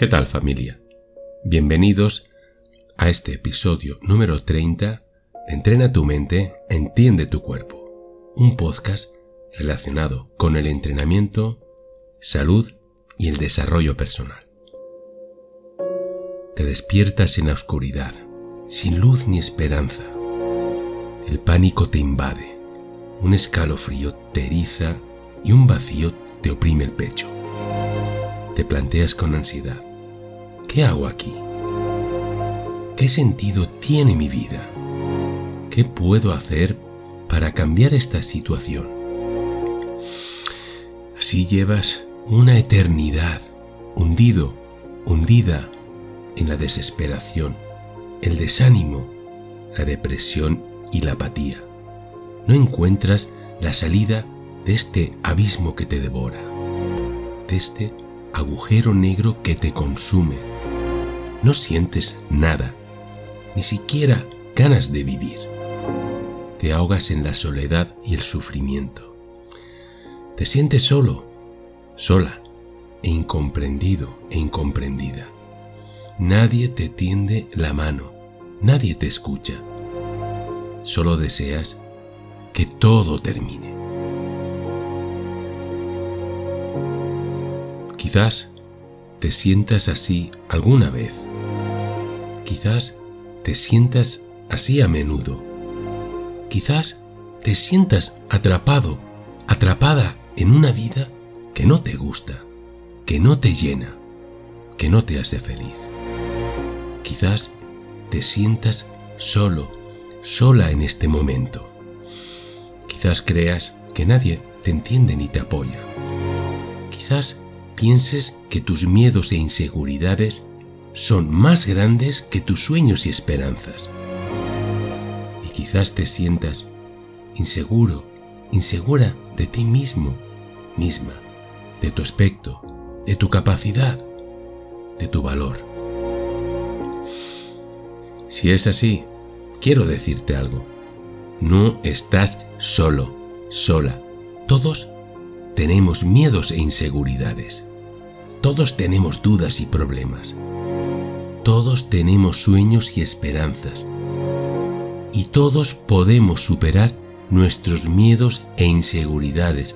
¿Qué tal familia? Bienvenidos a este episodio número 30 de Entrena tu mente, entiende tu cuerpo, un podcast relacionado con el entrenamiento, salud y el desarrollo personal. Te despiertas en la oscuridad, sin luz ni esperanza. El pánico te invade, un escalofrío te eriza y un vacío te oprime el pecho. Te planteas con ansiedad, ¿qué hago aquí? ¿Qué sentido tiene mi vida? ¿Qué puedo hacer para cambiar esta situación? Así llevas una eternidad hundido, hundida en la desesperación, el desánimo, la depresión y la apatía. No encuentras la salida de este abismo que te devora, de este agujero negro que te consume. No sientes nada, ni siquiera ganas de vivir. Te ahogas en la soledad y el sufrimiento. Te sientes solo, sola, e incomprendido e incomprendida. Nadie te tiende la mano, nadie te escucha. Solo deseas que todo termine. Quizás te sientas así alguna vez. Quizás te sientas así a menudo. Quizás te sientas atrapado, atrapada en una vida que no te gusta, que no te llena, que no te hace feliz. Quizás te sientas solo, sola en este momento. Quizás creas que nadie te entiende ni te apoya. Quizás pienses que tus miedos e inseguridades son más grandes que tus sueños y esperanzas. Y quizás te sientas inseguro, insegura de ti mismo, misma, de tu aspecto, de tu capacidad, de tu valor. Si es así, quiero decirte algo. No estás solo, sola. Todos tenemos miedos e inseguridades. Todos tenemos dudas y problemas. Todos tenemos sueños y esperanzas. Y todos podemos superar nuestros miedos e inseguridades.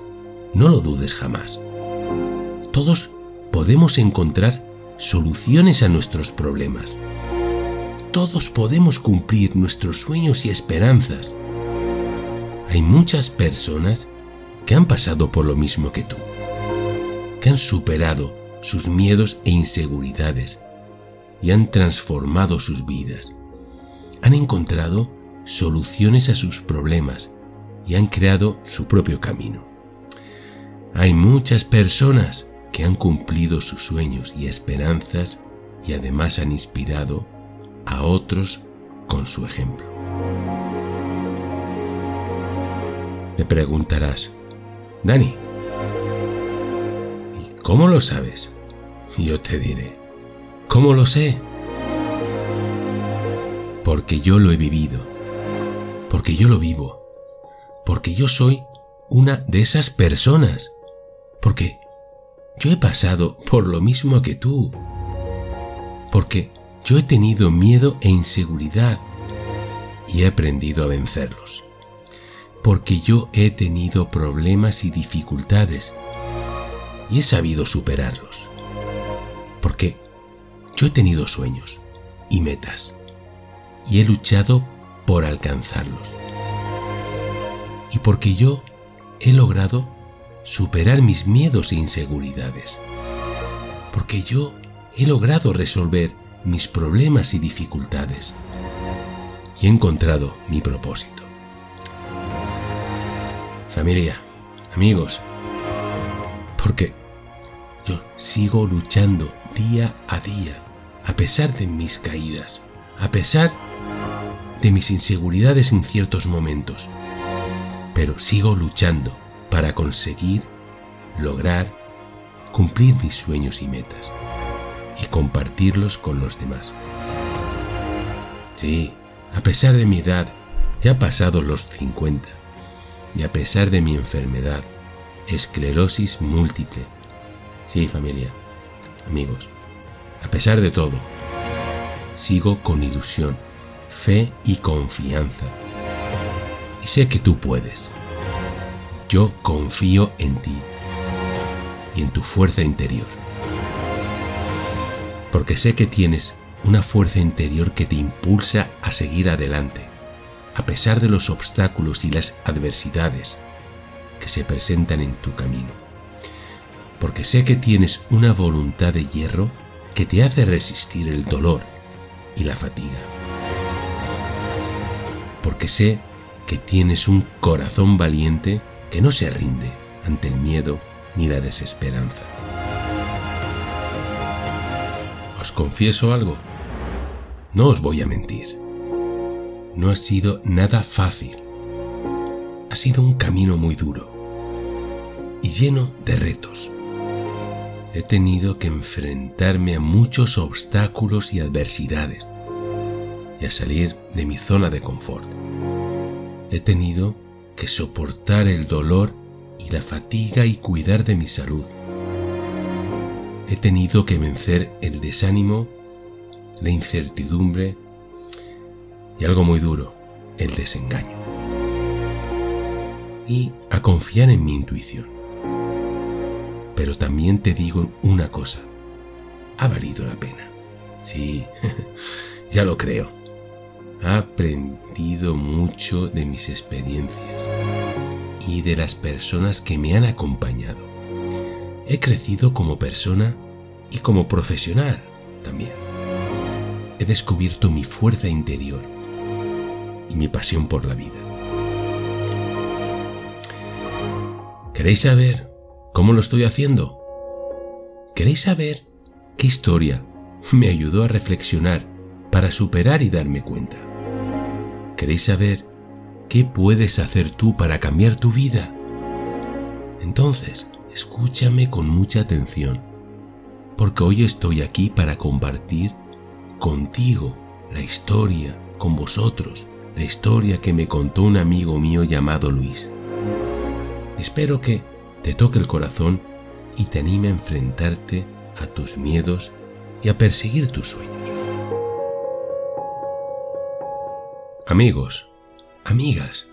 No lo dudes jamás. Todos podemos encontrar soluciones a nuestros problemas. Todos podemos cumplir nuestros sueños y esperanzas. Hay muchas personas que han pasado por lo mismo que tú, que han superado sus miedos e inseguridades y han transformado sus vidas. Han encontrado soluciones a sus problemas y han creado su propio camino. Hay muchas personas que han cumplido sus sueños y esperanzas y además han inspirado a otros con su ejemplo. Me preguntarás, Dani, ¿y cómo lo sabes? Yo te diré, ¿cómo lo sé? Porque yo lo he vivido, porque yo lo vivo, porque yo soy una de esas personas, porque yo he pasado por lo mismo que tú, porque yo he tenido miedo e inseguridad y he aprendido a vencerlos, porque yo he tenido problemas y dificultades y he sabido superarlos. Porque yo he tenido sueños y metas y he luchado por alcanzarlos. Y porque yo he logrado superar mis miedos e inseguridades. Porque yo he logrado resolver mis problemas y dificultades. Y he encontrado mi propósito. Familia, amigos, porque yo sigo luchando día a día, a pesar de mis caídas, a pesar de mis inseguridades en ciertos momentos. Pero sigo luchando para conseguir, lograr, cumplir mis sueños y metas y compartirlos con los demás. Sí, a pesar de mi edad, ya pasado los 50, y a pesar de mi enfermedad, esclerosis múltiple. Sí, familia, amigos, A pesar de todo, sigo con ilusión, fe y confianza. Y sé que tú puedes. Yo confío en ti y en tu fuerza interior. Porque sé que tienes una fuerza interior que te impulsa a seguir adelante, a pesar de los obstáculos y las adversidades que se presentan en tu camino. Porque sé que tienes una voluntad de hierro que te hace resistir el dolor y la fatiga. Porque sé que tienes un corazón valiente que no se rinde ante el miedo ni la desesperanza. Os confieso algo, no os voy a mentir. No ha sido nada fácil. Ha sido un camino muy duro y lleno de retos. He tenido que enfrentarme a muchos obstáculos y adversidades y a salir de mi zona de confort. He tenido que soportar el dolor y la fatiga y cuidar de mi salud. He tenido que vencer el desánimo, la incertidumbre y algo muy duro, el desengaño. Y a confiar en mi intuición. Pero también te digo una cosa, ha valido la pena. Sí, ya lo creo. Ha aprendido mucho de mis experiencias y de las personas que me han acompañado. He crecido como persona y como profesional también. He descubierto mi fuerza interior y mi pasión por la vida. ¿Queréis saber cómo lo estoy haciendo? ¿Queréis saber qué historia me ayudó a reflexionar para superar y darme cuenta? ¿Queréis saber ¿Qué puedes hacer tú para cambiar tu vida? Entonces, escúchame con mucha atención, porque hoy estoy aquí para compartir contigo la historia, con vosotros, la historia que me contó un amigo mío llamado Luis. Espero que te toque el corazón y te anime a enfrentarte a tus miedos y a perseguir tus sueños. Amigos, amigas,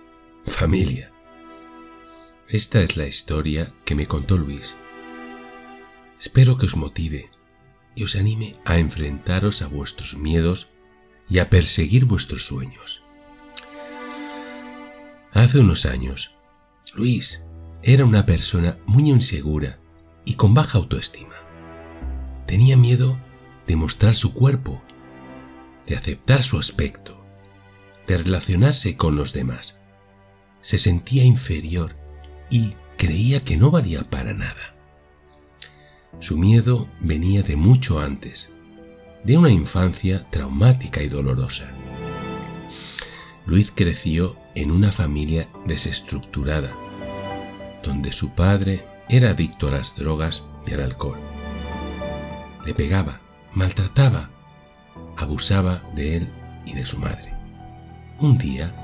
familia. Esta es la historia que me contó Luis. Espero que os motive y os anime a enfrentaros a vuestros miedos y a perseguir vuestros sueños. Hace unos años, Luis era una persona muy insegura y con baja autoestima. Tenía miedo de mostrar su cuerpo, de aceptar su aspecto, de relacionarse con los demás. Se sentía inferior y creía que no valía para nada. Su miedo venía de mucho antes, de una infancia traumática y dolorosa. Luis creció en una familia desestructurada, donde su padre era adicto a las drogas y al alcohol. Le pegaba, maltrataba, abusaba de él y de su madre. Un día,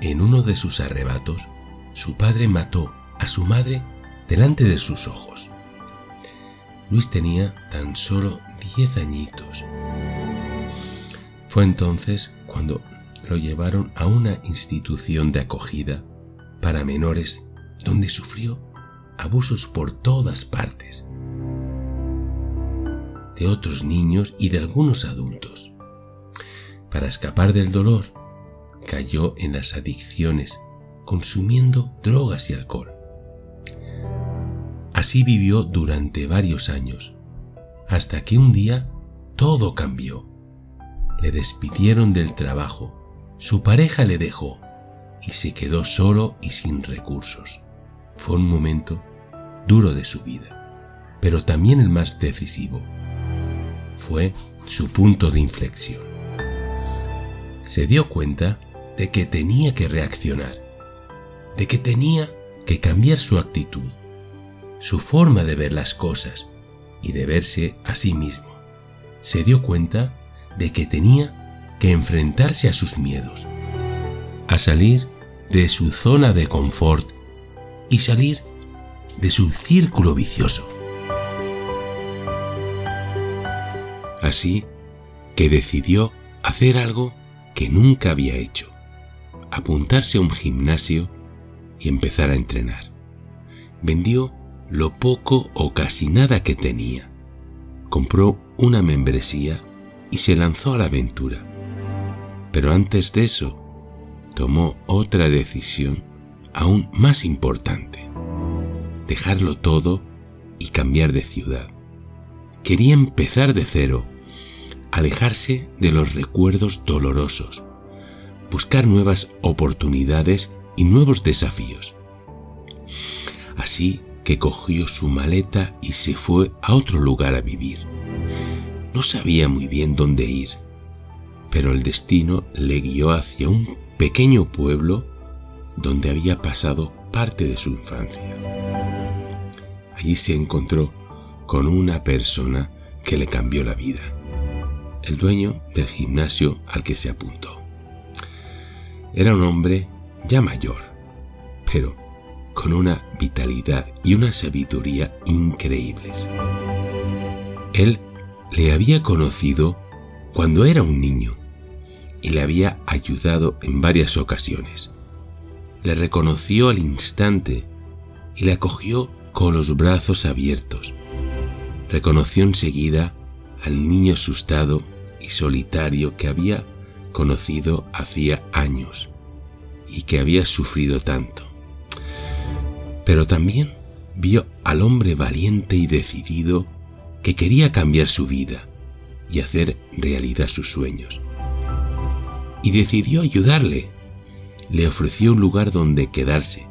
en uno de sus arrebatos, su padre mató a su madre delante de sus ojos. Luis tenía tan solo diez añitos. Fue entonces cuando lo llevaron a una institución de acogida para menores donde sufrió abusos por todas partes de otros niños y de algunos adultos. Para escapar del dolor, cayó en las adicciones, consumiendo drogas y alcohol. Así vivió durante varios años, hasta que un día todo cambió. Le despidieron del trabajo, su pareja le dejó y se quedó solo y sin recursos. Fue un momento duro de su vida, pero también el más decisivo. Fue su punto de inflexión. Se dio cuenta de que tenía que reaccionar, de que tenía que cambiar su actitud, su forma de ver las cosas y de verse a sí mismo. Se dio cuenta de que tenía que enfrentarse a sus miedos, a salir de su zona de confort y salir de su círculo vicioso. Así que decidió hacer algo que nunca había hecho, apuntarse a un gimnasio y empezar a entrenar. Vendió lo poco o casi nada que tenía. Compró una membresía y se lanzó a la aventura. Pero antes de eso, tomó otra decisión aún más importante. Dejarlo todo y cambiar de ciudad. Quería empezar de cero, alejarse de los recuerdos dolorosos, buscar nuevas oportunidades y nuevos desafíos. Así que cogió su maleta y se fue a otro lugar a vivir. No sabía muy bien dónde ir, pero el destino le guió hacia un pequeño pueblo donde había pasado parte de su infancia. Allí se encontró con una persona que le cambió la vida, el dueño del gimnasio al que se apuntó. Era un hombre ya mayor, pero con una vitalidad y una sabiduría increíbles. Él le había conocido cuando era un niño y le había ayudado en varias ocasiones. Le reconoció al instante y le acogió con los brazos abiertos. Reconoció enseguida al niño asustado y solitario que había conocido hacía años y que había sufrido tanto. Pero también vio al hombre valiente y decidido que quería cambiar su vida y hacer realidad sus sueños. Y decidió ayudarle. Le ofreció un lugar donde quedarse.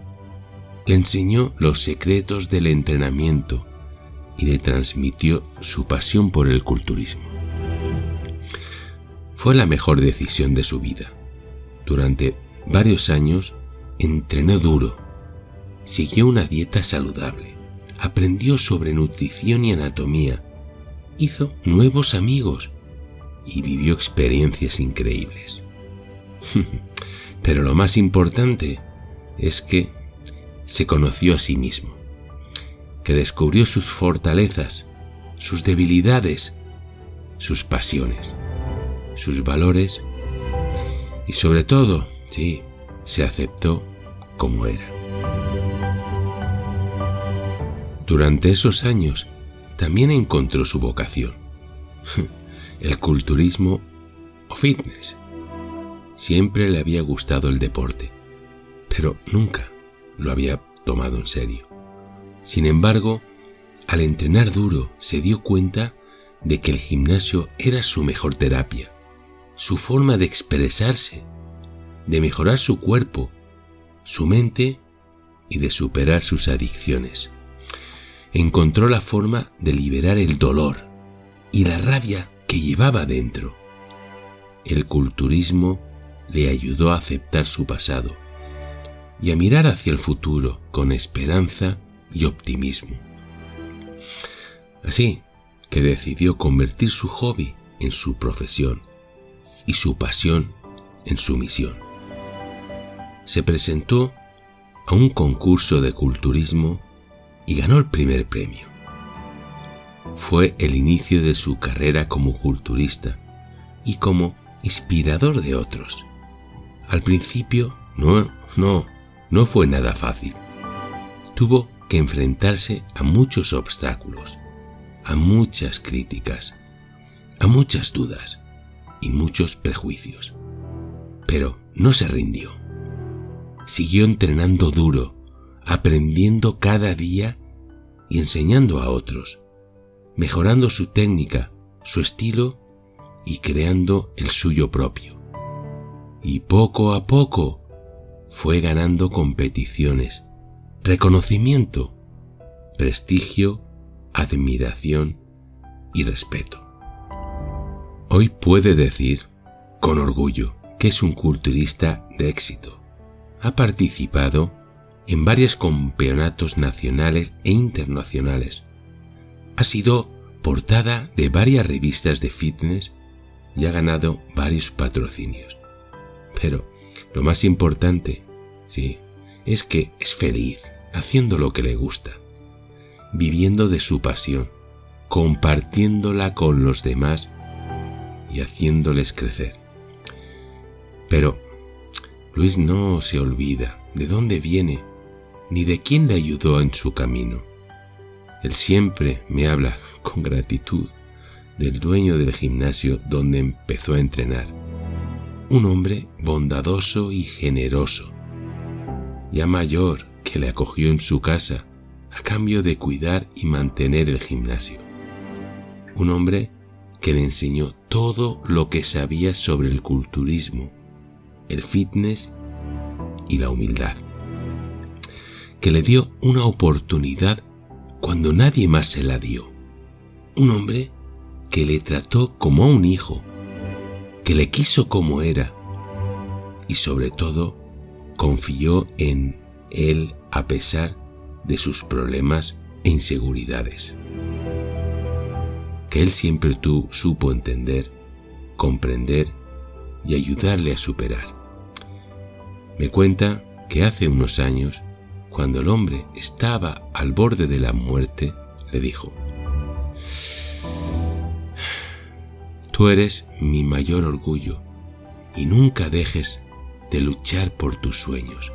Le enseñó los secretos del entrenamiento y le transmitió su pasión por el culturismo. Fue la mejor decisión de su vida. Durante varios años entrenó duro, siguió una dieta saludable, aprendió sobre nutrición y anatomía, hizo nuevos amigos y vivió experiencias increíbles. Pero lo más importante es que se conoció a sí mismo, que descubrió sus fortalezas, sus debilidades, sus pasiones, sus valores y sobre todo, sí, se aceptó como era. Durante esos años también encontró su vocación, el culturismo o fitness. Siempre le había gustado el deporte, pero nunca lo había tomado en serio. Sin embargo, al entrenar duro se dio cuenta de que el gimnasio era su mejor terapia, su forma de expresarse, de mejorar su cuerpo, su mente y de superar sus adicciones encontró la forma de liberar el dolor y la rabia que llevaba dentro. El culturismo le ayudó a aceptar su pasado y a mirar hacia el futuro con esperanza y optimismo. Así que decidió convertir su hobby en su profesión y su pasión en su misión. Se presentó a un concurso de culturismo y ganó el primer premio. Fue el inicio de su carrera como culturista y como inspirador de otros. Al principio no, no, no fue nada fácil. Tuvo que enfrentarse a muchos obstáculos, a muchas críticas, a muchas dudas y muchos prejuicios. Pero no se rindió. Siguió entrenando duro aprendiendo cada día y enseñando a otros, mejorando su técnica, su estilo y creando el suyo propio. Y poco a poco fue ganando competiciones, reconocimiento, prestigio, admiración y respeto. Hoy puede decir, con orgullo, que es un culturista de éxito. Ha participado en varios campeonatos nacionales e internacionales. Ha sido portada de varias revistas de fitness y ha ganado varios patrocinios. Pero lo más importante, sí, es que es feliz haciendo lo que le gusta, viviendo de su pasión, compartiéndola con los demás y haciéndoles crecer. Pero Luis no se olvida de dónde viene ni de quién le ayudó en su camino. Él siempre me habla con gratitud del dueño del gimnasio donde empezó a entrenar. Un hombre bondadoso y generoso, ya mayor, que le acogió en su casa a cambio de cuidar y mantener el gimnasio. Un hombre que le enseñó todo lo que sabía sobre el culturismo, el fitness y la humildad. Que le dio una oportunidad cuando nadie más se la dio. Un hombre que le trató como a un hijo, que le quiso como era y sobre todo confió en él a pesar de sus problemas e inseguridades. Que él siempre tú supo entender, comprender y ayudarle a superar. Me cuenta que hace unos años, cuando el hombre estaba al borde de la muerte, le dijo, Tú eres mi mayor orgullo y nunca dejes de luchar por tus sueños.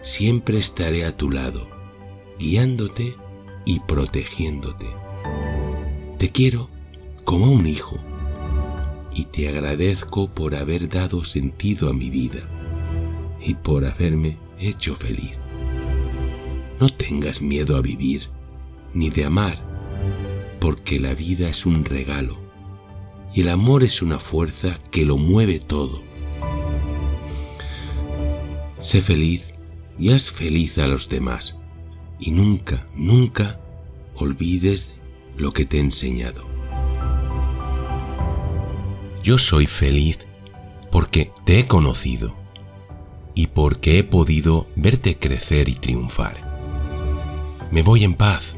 Siempre estaré a tu lado, guiándote y protegiéndote. Te quiero como un hijo y te agradezco por haber dado sentido a mi vida y por haberme hecho feliz. No tengas miedo a vivir ni de amar, porque la vida es un regalo y el amor es una fuerza que lo mueve todo. Sé feliz y haz feliz a los demás y nunca, nunca olvides lo que te he enseñado. Yo soy feliz porque te he conocido y porque he podido verte crecer y triunfar. Me voy en paz,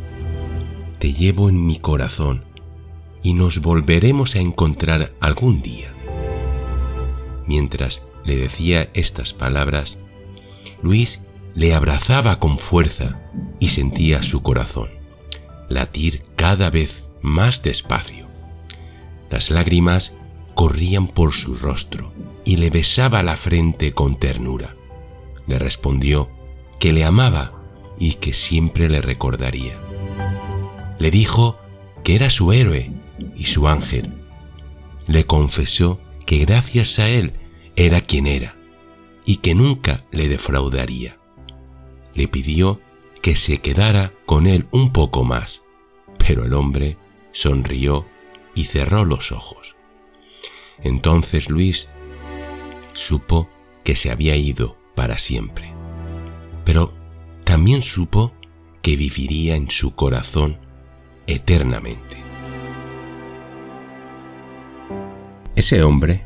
te llevo en mi corazón y nos volveremos a encontrar algún día. Mientras le decía estas palabras, Luis le abrazaba con fuerza y sentía su corazón latir cada vez más despacio. Las lágrimas corrían por su rostro y le besaba la frente con ternura. Le respondió que le amaba y que siempre le recordaría. Le dijo que era su héroe y su ángel. Le confesó que gracias a él era quien era y que nunca le defraudaría. Le pidió que se quedara con él un poco más, pero el hombre sonrió y cerró los ojos. Entonces Luis supo que se había ido para siempre, pero también supo que viviría en su corazón eternamente. Ese hombre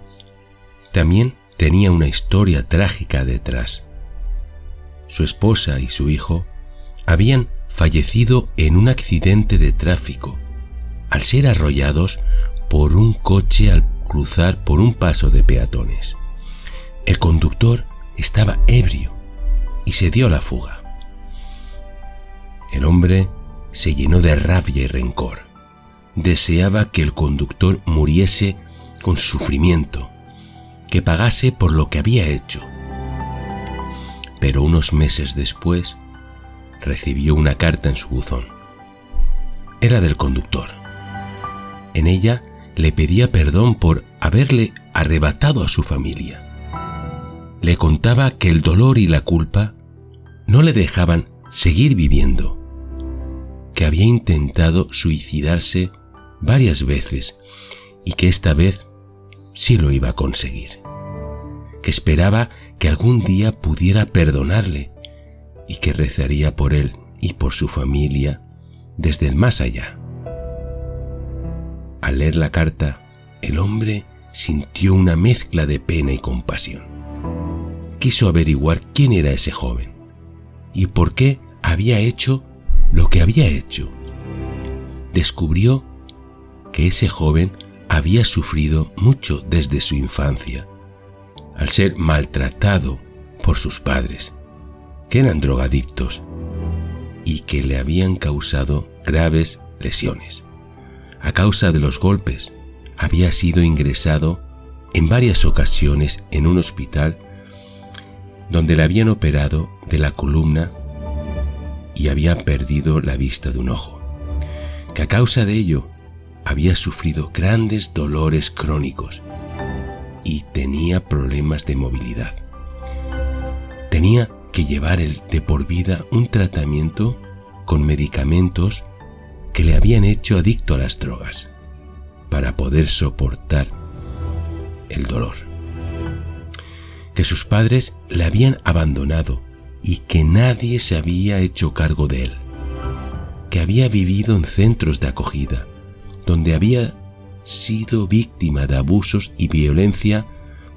también tenía una historia trágica detrás. Su esposa y su hijo habían fallecido en un accidente de tráfico al ser arrollados por un coche al cruzar por un paso de peatones. El conductor estaba ebrio y se dio la fuga. El hombre se llenó de rabia y rencor. Deseaba que el conductor muriese con sufrimiento, que pagase por lo que había hecho. Pero unos meses después recibió una carta en su buzón. Era del conductor. En ella le pedía perdón por haberle arrebatado a su familia. Le contaba que el dolor y la culpa no le dejaban seguir viviendo, que había intentado suicidarse varias veces y que esta vez sí lo iba a conseguir, que esperaba que algún día pudiera perdonarle y que rezaría por él y por su familia desde el más allá. Al leer la carta, el hombre sintió una mezcla de pena y compasión. Quiso averiguar quién era ese joven y por qué había hecho lo que había hecho. Descubrió que ese joven había sufrido mucho desde su infancia, al ser maltratado por sus padres, que eran drogadictos y que le habían causado graves lesiones, a causa de los golpes había sido ingresado en varias ocasiones en un hospital donde le habían operado de la columna y había perdido la vista de un ojo, que a causa de ello había sufrido grandes dolores crónicos y tenía problemas de movilidad. Tenía que llevar el, de por vida un tratamiento con medicamentos que le habían hecho adicto a las drogas para poder soportar el dolor. Que sus padres le habían abandonado y que nadie se había hecho cargo de él. Que había vivido en centros de acogida, donde había sido víctima de abusos y violencia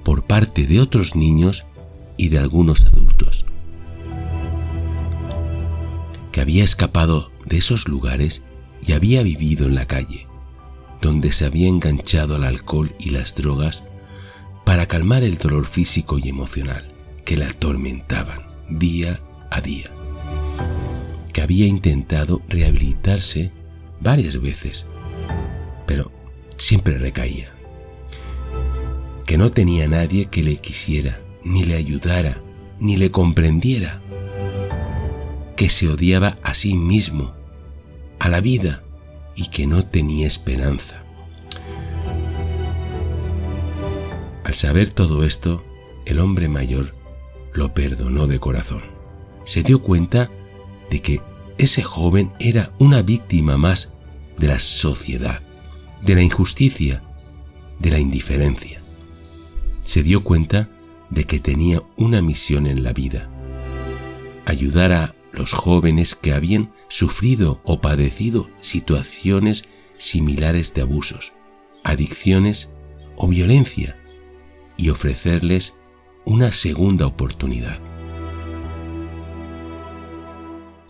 por parte de otros niños y de algunos adultos. Que había escapado de esos lugares y había vivido en la calle, donde se había enganchado al alcohol y las drogas para calmar el dolor físico y emocional que le atormentaban día a día, que había intentado rehabilitarse varias veces, pero siempre recaía, que no tenía nadie que le quisiera, ni le ayudara, ni le comprendiera, que se odiaba a sí mismo, a la vida, y que no tenía esperanza. Al saber todo esto, el hombre mayor lo perdonó de corazón. Se dio cuenta de que ese joven era una víctima más de la sociedad, de la injusticia, de la indiferencia. Se dio cuenta de que tenía una misión en la vida, ayudar a los jóvenes que habían sufrido o padecido situaciones similares de abusos, adicciones o violencia y ofrecerles una segunda oportunidad.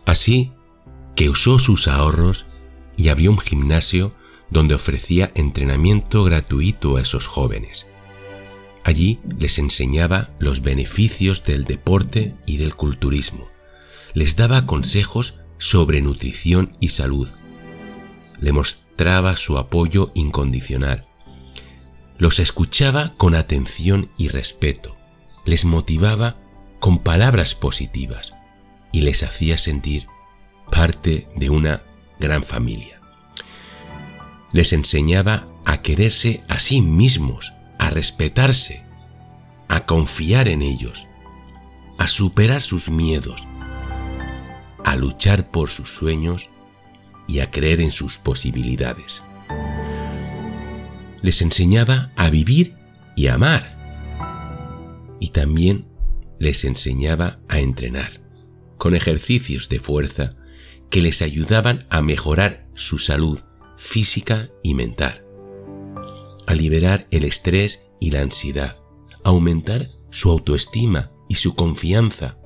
Así que usó sus ahorros y abrió un gimnasio donde ofrecía entrenamiento gratuito a esos jóvenes. Allí les enseñaba los beneficios del deporte y del culturismo. Les daba consejos sobre nutrición y salud. Le mostraba su apoyo incondicional. Los escuchaba con atención y respeto. Les motivaba con palabras positivas y les hacía sentir parte de una gran familia. Les enseñaba a quererse a sí mismos, a respetarse, a confiar en ellos, a superar sus miedos, a luchar por sus sueños y a creer en sus posibilidades. Les enseñaba a vivir y a amar. Y también les enseñaba a entrenar, con ejercicios de fuerza que les ayudaban a mejorar su salud física y mental, a liberar el estrés y la ansiedad, a aumentar su autoestima y su confianza,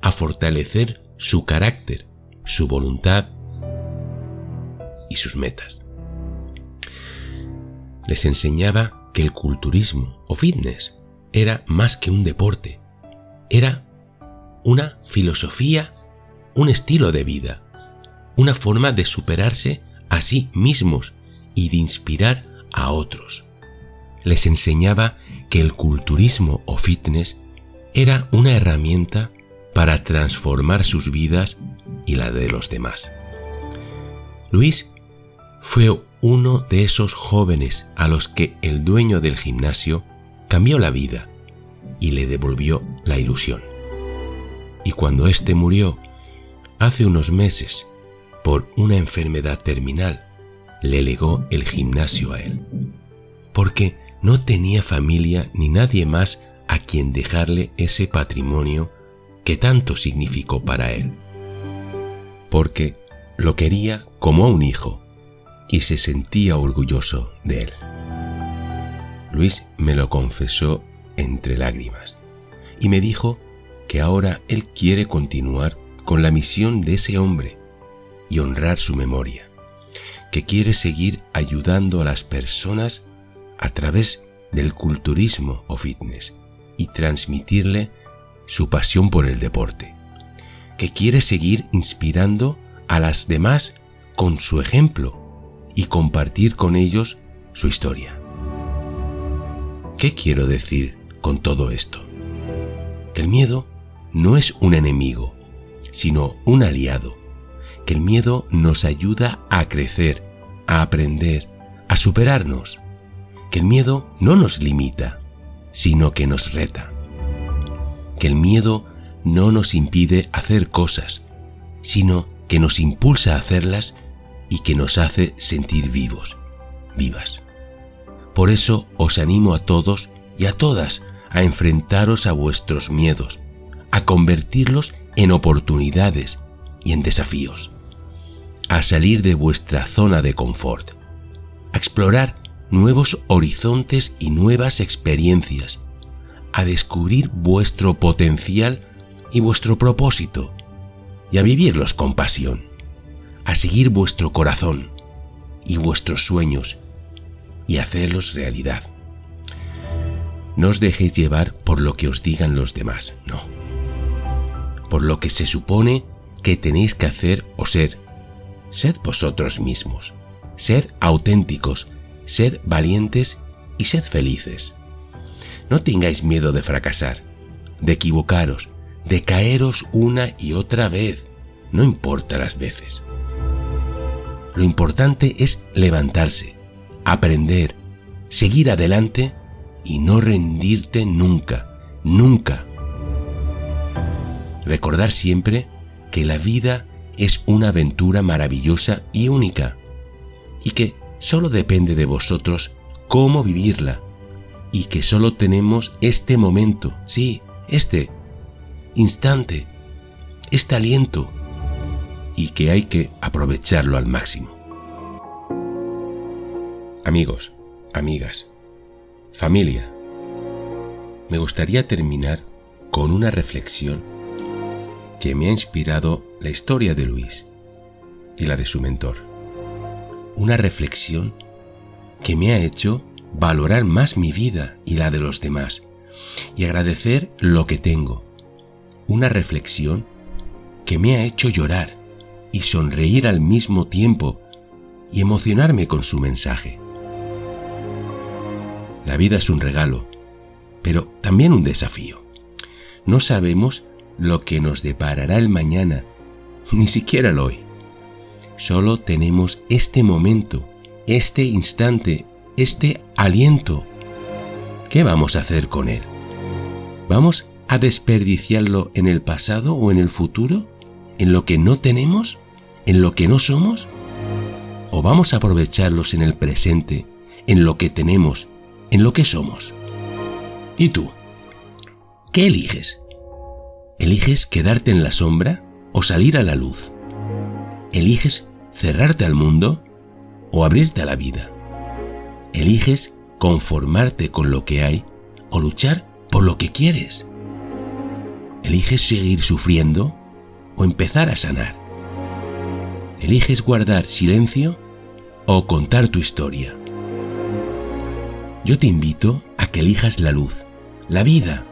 a fortalecer su carácter, su voluntad y sus metas. Les enseñaba que el culturismo o fitness era más que un deporte, era una filosofía, un estilo de vida, una forma de superarse a sí mismos y de inspirar a otros. Les enseñaba que el culturismo o fitness era una herramienta para transformar sus vidas y la de los demás. Luis fue uno de esos jóvenes a los que el dueño del gimnasio cambió la vida y le devolvió la ilusión. Y cuando éste murió, hace unos meses, por una enfermedad terminal, le legó el gimnasio a él, porque no tenía familia ni nadie más a quien dejarle ese patrimonio que tanto significó para él. Porque lo quería como a un hijo y se sentía orgulloso de él. Luis me lo confesó entre lágrimas y me dijo que ahora él quiere continuar con la misión de ese hombre y honrar su memoria, que quiere seguir ayudando a las personas a través del culturismo o fitness y transmitirle su pasión por el deporte, que quiere seguir inspirando a las demás con su ejemplo y compartir con ellos su historia. ¿Qué quiero decir con todo esto? Que el miedo no es un enemigo, sino un aliado. Que el miedo nos ayuda a crecer, a aprender, a superarnos. Que el miedo no nos limita, sino que nos reta. Que el miedo no nos impide hacer cosas, sino que nos impulsa a hacerlas y que nos hace sentir vivos, vivas. Por eso os animo a todos y a todas a enfrentaros a vuestros miedos, a convertirlos en oportunidades y en desafíos, a salir de vuestra zona de confort, a explorar nuevos horizontes y nuevas experiencias, a descubrir vuestro potencial y vuestro propósito, y a vivirlos con pasión, a seguir vuestro corazón y vuestros sueños y hacerlos realidad. No os dejéis llevar por lo que os digan los demás, no. Por lo que se supone que tenéis que hacer o ser. Sed vosotros mismos. Sed auténticos, sed valientes y sed felices. No tengáis miedo de fracasar, de equivocaros, de caeros una y otra vez, no importa las veces. Lo importante es levantarse, aprender, seguir adelante y no rendirte nunca, nunca. Recordar siempre que la vida es una aventura maravillosa y única y que solo depende de vosotros cómo vivirla y que solo tenemos este momento, sí, este instante, este aliento y que hay que aprovecharlo al máximo. Amigos, amigas, familia, me gustaría terminar con una reflexión que me ha inspirado la historia de Luis y la de su mentor. Una reflexión que me ha hecho valorar más mi vida y la de los demás y agradecer lo que tengo. Una reflexión que me ha hecho llorar y sonreír al mismo tiempo y emocionarme con su mensaje. La vida es un regalo, pero también un desafío. No sabemos lo que nos deparará el mañana, ni siquiera el hoy. Solo tenemos este momento, este instante, este aliento. ¿Qué vamos a hacer con él? ¿Vamos a desperdiciarlo en el pasado o en el futuro? ¿En lo que no tenemos? ¿En lo que no somos? ¿O vamos a aprovecharlos en el presente, en lo que tenemos, en lo que somos? ¿Y tú? ¿Qué eliges? ¿Eliges quedarte en la sombra o salir a la luz? ¿Eliges cerrarte al mundo o abrirte a la vida? ¿Eliges conformarte con lo que hay o luchar por lo que quieres? ¿Eliges seguir sufriendo o empezar a sanar? ¿Eliges guardar silencio o contar tu historia? Yo te invito a que elijas la luz, la vida,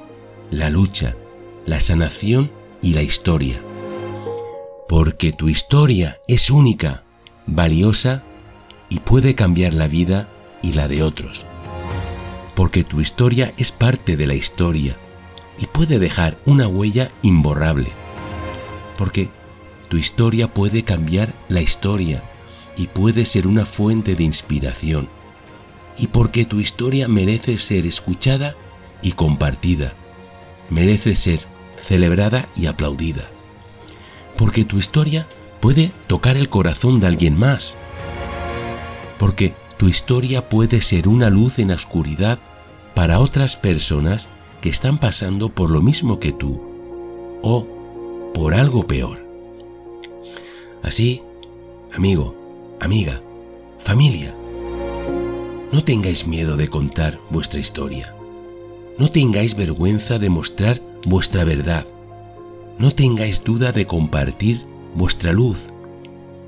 la lucha, la sanación y la historia. Porque tu historia es única, valiosa y puede cambiar la vida y la de otros. Porque tu historia es parte de la historia y puede dejar una huella imborrable. Porque tu historia puede cambiar la historia y puede ser una fuente de inspiración y porque tu historia merece ser escuchada y compartida, merece ser celebrada y aplaudida, porque tu historia puede tocar el corazón de alguien más, porque tu historia puede ser una luz en la oscuridad para otras personas que están pasando por lo mismo que tú, o por algo peor. Así, amigo, amiga, familia, no tengáis miedo de contar vuestra historia. No tengáis vergüenza de mostrar vuestra verdad. No tengáis duda de compartir vuestra luz,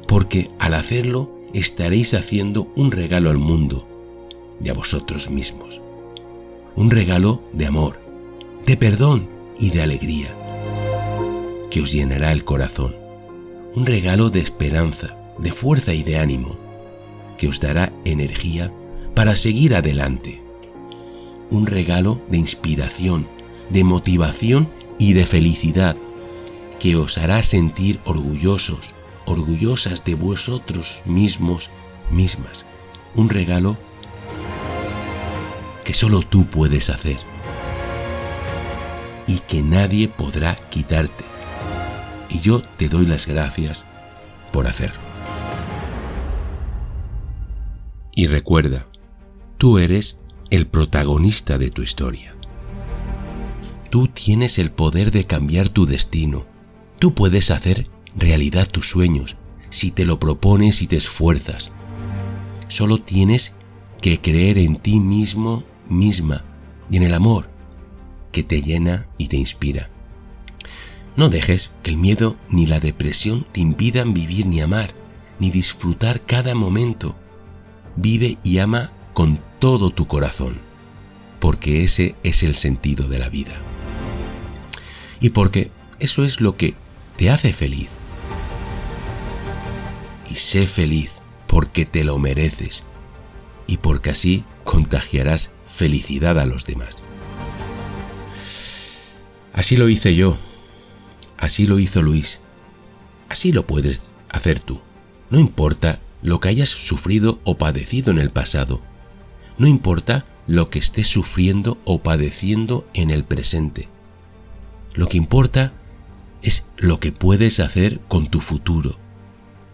porque al hacerlo estaréis haciendo un regalo al mundo y a vosotros mismos. Un regalo de amor, de perdón y de alegría, que os llenará el corazón. Un regalo de esperanza, de fuerza y de ánimo, que os dará energía para seguir adelante. un regalo de inspiración, de motivación y de felicidad que os hará sentir orgullosos, orgullosas de vosotros mismos, mismas. Un regalo que solo tú puedes hacer y que nadie podrá quitarte. Y yo te doy las gracias por hacerlo. Y recuerda, tú eres el protagonista de tu historia. Tú tienes el poder de cambiar tu destino. Tú puedes hacer realidad tus sueños si te lo propones y te esfuerzas. Solo tienes que creer en ti mismo, misma, y en el amor que te llena y te inspira. No dejes que el miedo ni la depresión te impidan vivir ni amar, ni disfrutar cada momento. Vive y ama con todo tu corazón, porque ese es el sentido de la vida. Y porque eso es lo que te hace feliz. Y sé feliz porque te lo mereces y porque así contagiarás felicidad a los demás. Así lo hice yo, así lo hizo Luis, así lo puedes hacer tú. No importa lo que hayas sufrido o padecido en el pasado, no importa lo que estés sufriendo o padeciendo en el presente. Lo que importa es lo que puedes hacer con tu futuro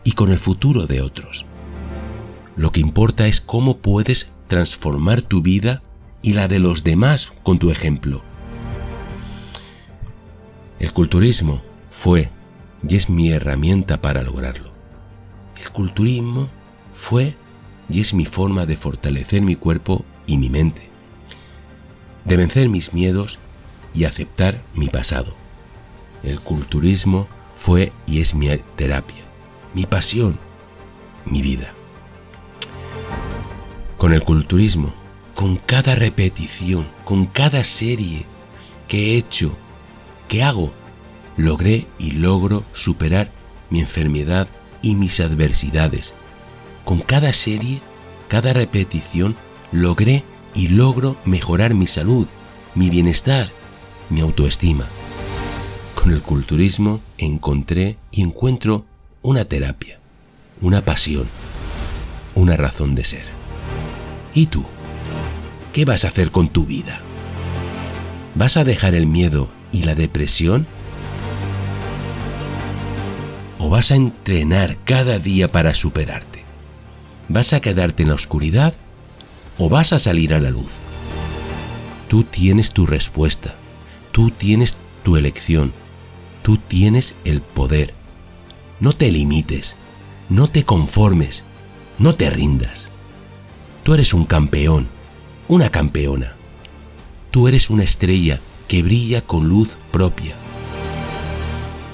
y con el futuro de otros. Lo que importa es cómo puedes transformar tu vida y la de los demás con tu ejemplo. El culturismo fue y es mi herramienta para lograrlo. El culturismo fue y es mi forma de fortalecer mi cuerpo y mi mente, de vencer mis miedos y aceptar mi pasado. El culturismo fue y es mi terapia, mi pasión, mi vida. Con el culturismo, con cada repetición, con cada serie que he hecho, que hago, logré y logro superar mi enfermedad y mis adversidades, con cada serie, cada repetición, logré y logro mejorar mi salud, mi bienestar, mi autoestima. Con el culturismo encontré y encuentro una terapia, una pasión, una razón de ser. ¿Y tú? ¿Qué vas a hacer con tu vida? ¿Vas a dejar el miedo y la depresión o vas a entrenar cada día para superarte? ¿Vas a quedarte en la oscuridad o vas a salir a la luz? Tú tienes tu respuesta, tú tienes tu elección, tú tienes el poder. No te limites, no te conformes, no te rindas. Tú eres un campeón, una campeona. Tú eres una estrella que brilla con luz propia.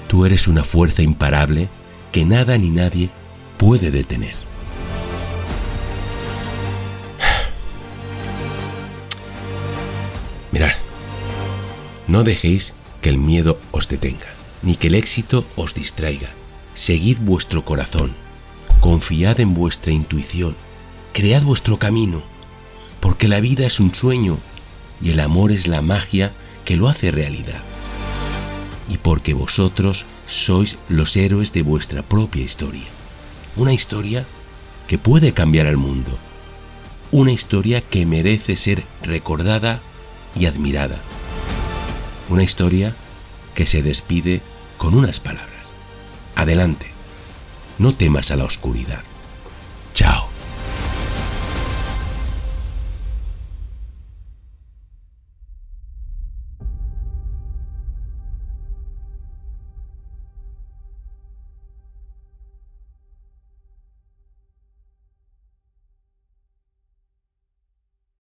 Tú eres una fuerza imparable que nada ni nadie puede detener. Mirad, no dejéis que el miedo os detenga, ni que el éxito os distraiga. Seguid vuestro corazón, confiad en vuestra intuición, cread vuestro camino, porque la vida es un sueño y el amor es la magia que lo hace realidad y porque vosotros sois los héroes de vuestra propia historia. Una historia que puede cambiar al mundo. Una historia que merece ser recordada y admirada. Una historia que se despide con unas palabras. Adelante, no temas a la oscuridad. Chao.